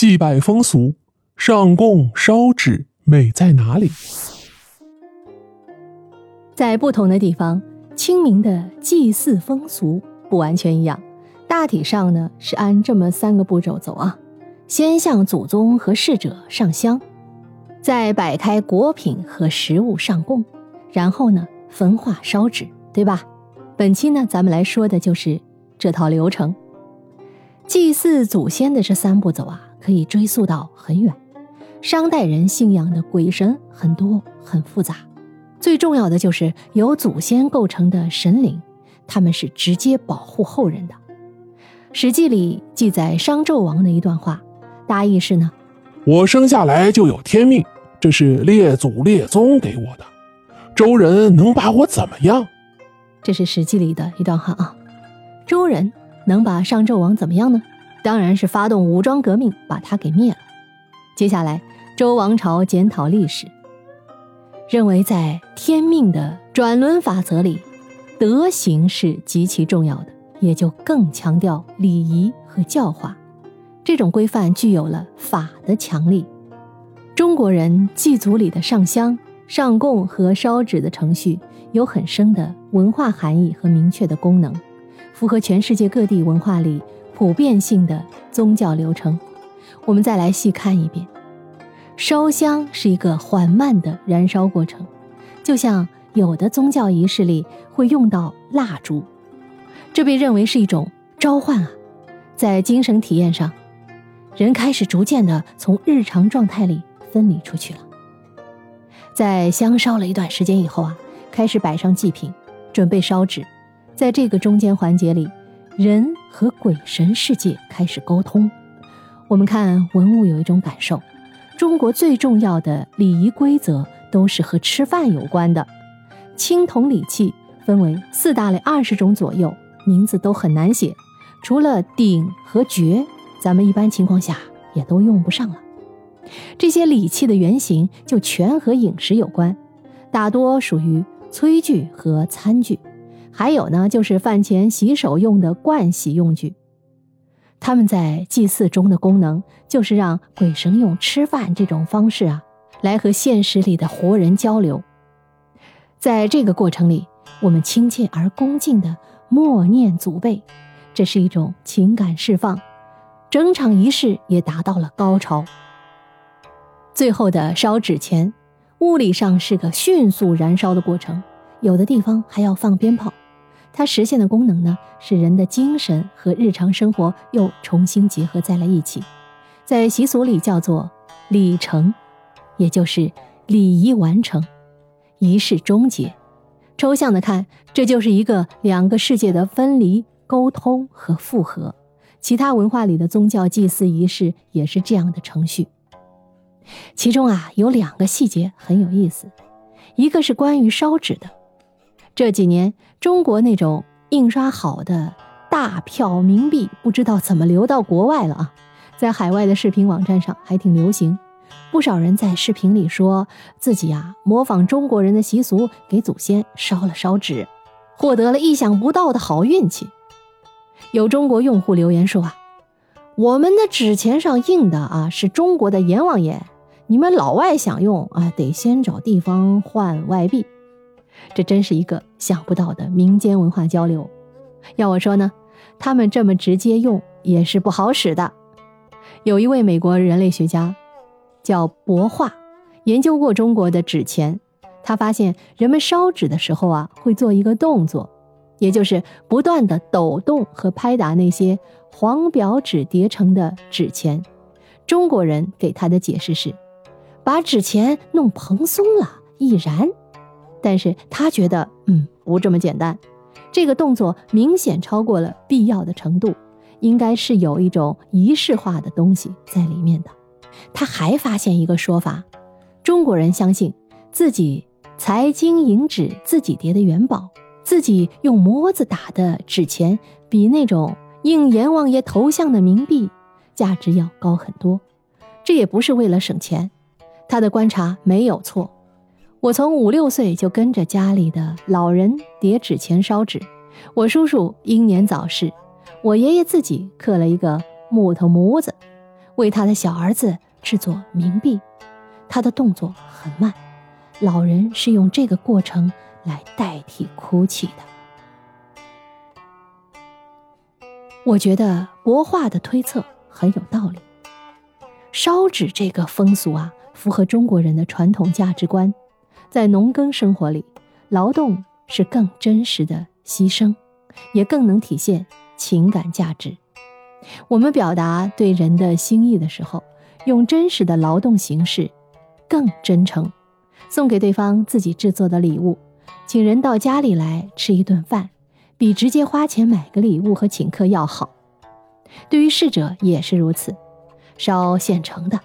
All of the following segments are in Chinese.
祭拜风俗，上供烧纸美在哪里？在不同的地方，清明的祭祀风俗不完全一样。大体上呢，是按这么三个步骤走啊：先向祖宗和逝者上香，再摆开果品和食物上供，然后呢，焚化烧纸，对吧？本期呢，咱们来说的就是这套流程。祭祀祖先的这三步走啊，可以追溯到很远。商代人信仰的鬼神很多很复杂，最重要的就是由祖先构成的神灵，他们是直接保护后人的。《史记》里记载商纣王的一段话，大意是呢：我生下来就有天命，这是列祖列宗给我的，周人能把我怎么样？这是《史记》里的一段话啊，周人。能把商纣王怎么样呢？当然是发动武装革命，把他给灭了。接下来，周王朝检讨历史，认为在天命的转轮法则里，德行是极其重要的，也就更强调礼仪和教化。这种规范具有了法的强力。中国人祭祖里的上香、上供和烧纸的程序，有很深的文化含义和明确的功能。符合全世界各地文化里普遍性的宗教流程，我们再来细看一遍。烧香是一个缓慢的燃烧过程，就像有的宗教仪式里会用到蜡烛，这被认为是一种召唤啊。在精神体验上，人开始逐渐的从日常状态里分离出去了。在香烧了一段时间以后啊，开始摆上祭品，准备烧纸。在这个中间环节里，人和鬼神世界开始沟通。我们看文物有一种感受：中国最重要的礼仪规则都是和吃饭有关的。青铜礼器分为四大类，二十种左右，名字都很难写。除了鼎和爵，咱们一般情况下也都用不上了。这些礼器的原型就全和饮食有关，大多属于炊具和餐具。还有呢，就是饭前洗手用的盥洗用具，他们在祭祀中的功能就是让鬼神用吃饭这种方式啊，来和现实里的活人交流。在这个过程里，我们亲切而恭敬的默念祖辈，这是一种情感释放，整场仪式也达到了高潮。最后的烧纸钱，物理上是个迅速燃烧的过程，有的地方还要放鞭炮。它实现的功能呢，是人的精神和日常生活又重新结合在了一起，在习俗里叫做礼成，也就是礼仪完成，仪式终结。抽象的看，这就是一个两个世界的分离、沟通和复合。其他文化里的宗教祭祀仪式也是这样的程序。其中啊，有两个细节很有意思，一个是关于烧纸的。这几年，中国那种印刷好的大票冥币，不知道怎么流到国外了啊！在海外的视频网站上还挺流行，不少人在视频里说自己啊模仿中国人的习俗，给祖先烧了烧纸，获得了意想不到的好运气。有中国用户留言说啊：“我们的纸钱上印的啊是中国的阎王爷，你们老外想用啊得先找地方换外币。”这真是一个想不到的民间文化交流。要我说呢，他们这么直接用也是不好使的。有一位美国人类学家叫博化，研究过中国的纸钱。他发现人们烧纸的时候啊，会做一个动作，也就是不断的抖动和拍打那些黄表纸叠成的纸钱。中国人给他的解释是，把纸钱弄蓬松了，易燃。但是他觉得，嗯，不这么简单，这个动作明显超过了必要的程度，应该是有一种仪式化的东西在里面的。他还发现一个说法：中国人相信自己财金银纸自己叠的元宝，自己用模子打的纸钱，比那种印阎王爷头像的冥币价值要高很多。这也不是为了省钱，他的观察没有错。我从五六岁就跟着家里的老人叠纸钱烧纸，我叔叔英年早逝，我爷爷自己刻了一个木头模子，为他的小儿子制作冥币，他的动作很慢，老人是用这个过程来代替哭泣的。我觉得国画的推测很有道理。烧纸这个风俗啊，符合中国人的传统价值观，在农耕生活里，劳动是更真实的牺牲，也更能体现情感价值。我们表达对人的心意的时候，用真实的劳动形式，更真诚。送给对方自己制作的礼物，请人到家里来吃一顿饭，比直接花钱买个礼物和请客要好。对于逝者也是如此。烧现成的，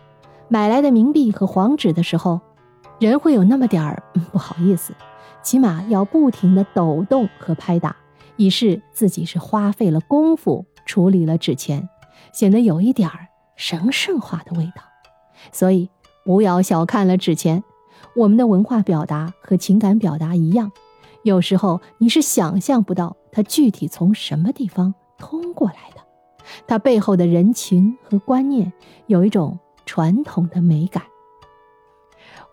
买来的冥币和黄纸的时候，人会有那么点儿不好意思，起码要不停的抖动和拍打，以示自己是花费了功夫处理了纸钱，显得有一点儿神圣化的味道。所以不要小看了纸钱，我们的文化表达和情感表达一样，有时候你是想象不到它具体从什么地方通过来的。它背后的人情和观念有一种传统的美感。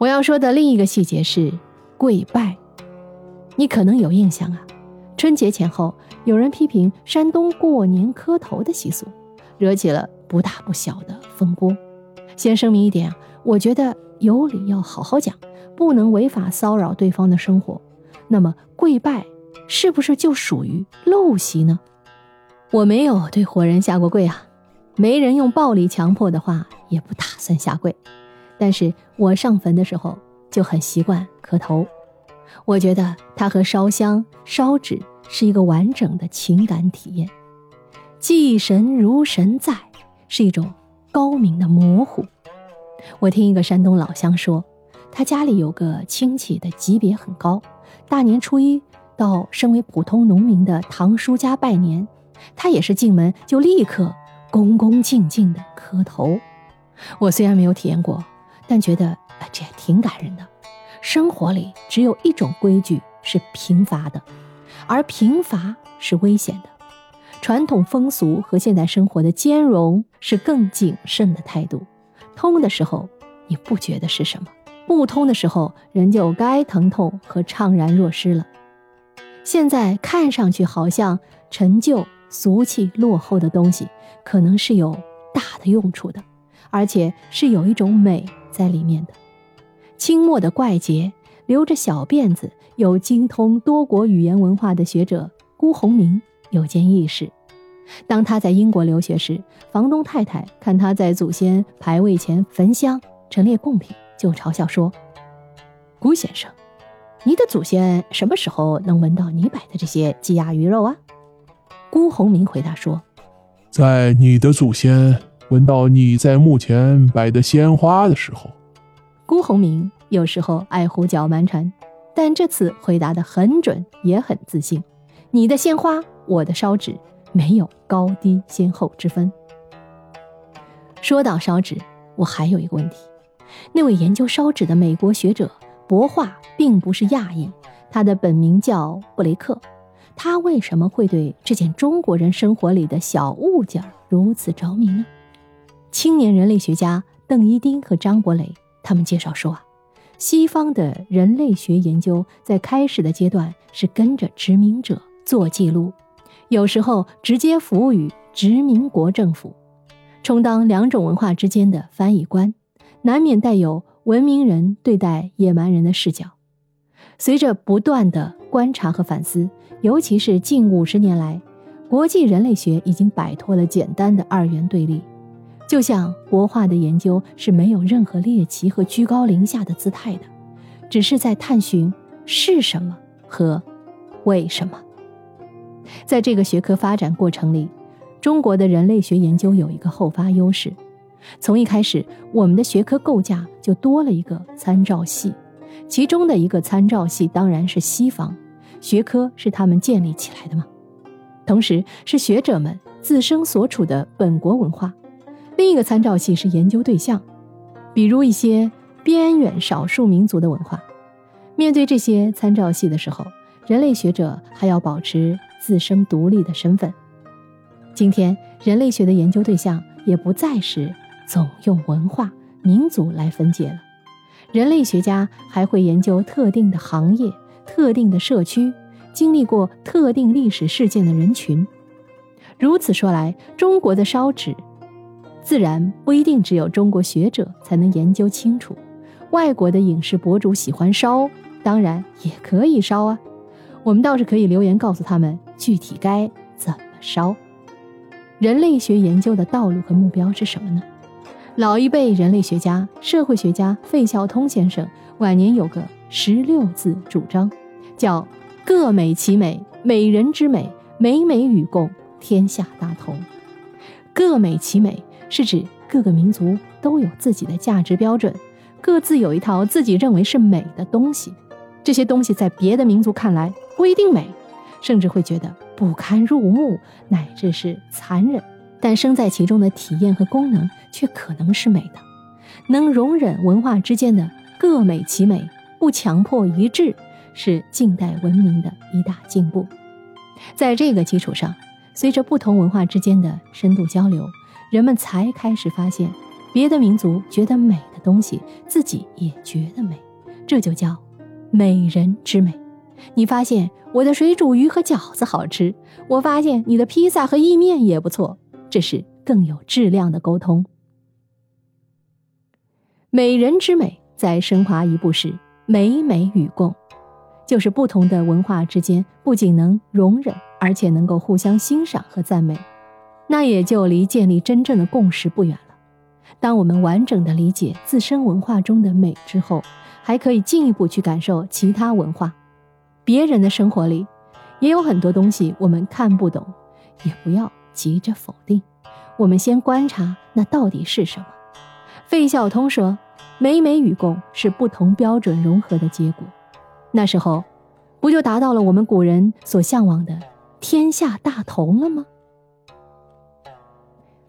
我要说的另一个细节是跪拜，你可能有印象啊。春节前后，有人批评山东过年磕头的习俗，惹起了不大不小的风波。先声明一点，我觉得有理要好好讲，不能违法骚扰对方的生活。那么跪拜是不是就属于陋习呢？我没有对活人下过跪啊，没人用暴力强迫的话，也不打算下跪。但是我上坟的时候就很习惯磕头，我觉得它和烧香烧纸是一个完整的情感体验。祭神如神在，是一种高明的模糊。我听一个山东老乡说，他家里有个亲戚的级别很高，大年初一到身为普通农民的堂叔家拜年。他也是进门就立刻恭恭敬敬的磕头。我虽然没有体验过，但觉得这也挺感人的。生活里只有一种规矩是贫乏的，而贫乏是危险的。传统风俗和现代生活的兼容是更谨慎的态度。通的时候你不觉得是什么，不通的时候人就该疼痛和怅然若失了。现在看上去好像陈旧。俗气落后的东西，可能是有大的用处的，而且是有一种美在里面的。清末的怪杰，留着小辫子，有精通多国语言文化的学者辜鸿铭有件轶事：当他在英国留学时，房东太太看他在祖先牌位前焚香陈列贡品，就嘲笑说：“辜先生，你的祖先什么时候能闻到你摆的这些鸡鸭鱼肉啊？”辜鸿铭回答说：“在你的祖先闻到你在墓前摆的鲜花的时候。”辜鸿铭有时候爱胡搅蛮缠，但这次回答的很准，也很自信。你的鲜花，我的烧纸，没有高低先后之分。说到烧纸，我还有一个问题：那位研究烧纸的美国学者博化，并不是亚裔，他的本名叫布雷克。他为什么会对这件中国人生活里的小物件如此着迷呢？青年人类学家邓一丁和张伯雷他们介绍说啊，西方的人类学研究在开始的阶段是跟着殖民者做记录，有时候直接服务于殖民国政府，充当两种文化之间的翻译官，难免带有文明人对待野蛮人的视角。随着不断的观察和反思。尤其是近五十年来，国际人类学已经摆脱了简单的二元对立，就像国画的研究是没有任何猎奇和居高临下的姿态的，只是在探寻是什么和为什么。在这个学科发展过程里，中国的人类学研究有一个后发优势，从一开始，我们的学科构架就多了一个参照系，其中的一个参照系当然是西方。学科是他们建立起来的吗？同时是学者们自身所处的本国文化。另一个参照系是研究对象，比如一些边远少数民族的文化。面对这些参照系的时候，人类学者还要保持自身独立的身份。今天，人类学的研究对象也不再是总用文化、民族来分解了。人类学家还会研究特定的行业、特定的社区、经历过特定历史事件的人群。如此说来，中国的烧纸，自然不一定只有中国学者才能研究清楚。外国的影视博主喜欢烧，当然也可以烧啊。我们倒是可以留言告诉他们具体该怎么烧。人类学研究的道路和目标是什么呢？老一辈人类学家、社会学家费孝通先生晚年有个十六字主张，叫“各美其美，美人之美，美美与共，天下大同”。各美其美是指各个民族都有自己的价值标准，各自有一套自己认为是美的东西，这些东西在别的民族看来不一定美，甚至会觉得不堪入目，乃至是残忍。但生在其中的体验和功能却可能是美的，能容忍文化之间的各美其美，不强迫一致，是近代文明的一大进步。在这个基础上，随着不同文化之间的深度交流，人们才开始发现，别的民族觉得美的东西，自己也觉得美，这就叫美人之美。你发现我的水煮鱼和饺子好吃，我发现你的披萨和意面也不错。这是更有质量的沟通。美人之美再升华一步是美美与共，就是不同的文化之间不仅能容忍，而且能够互相欣赏和赞美，那也就离建立真正的共识不远了。当我们完整的理解自身文化中的美之后，还可以进一步去感受其他文化。别人的生活里也有很多东西我们看不懂，也不要。急着否定，我们先观察那到底是什么。费孝通说：“美美与共是不同标准融合的结果。”那时候，不就达到了我们古人所向往的天下大同了吗？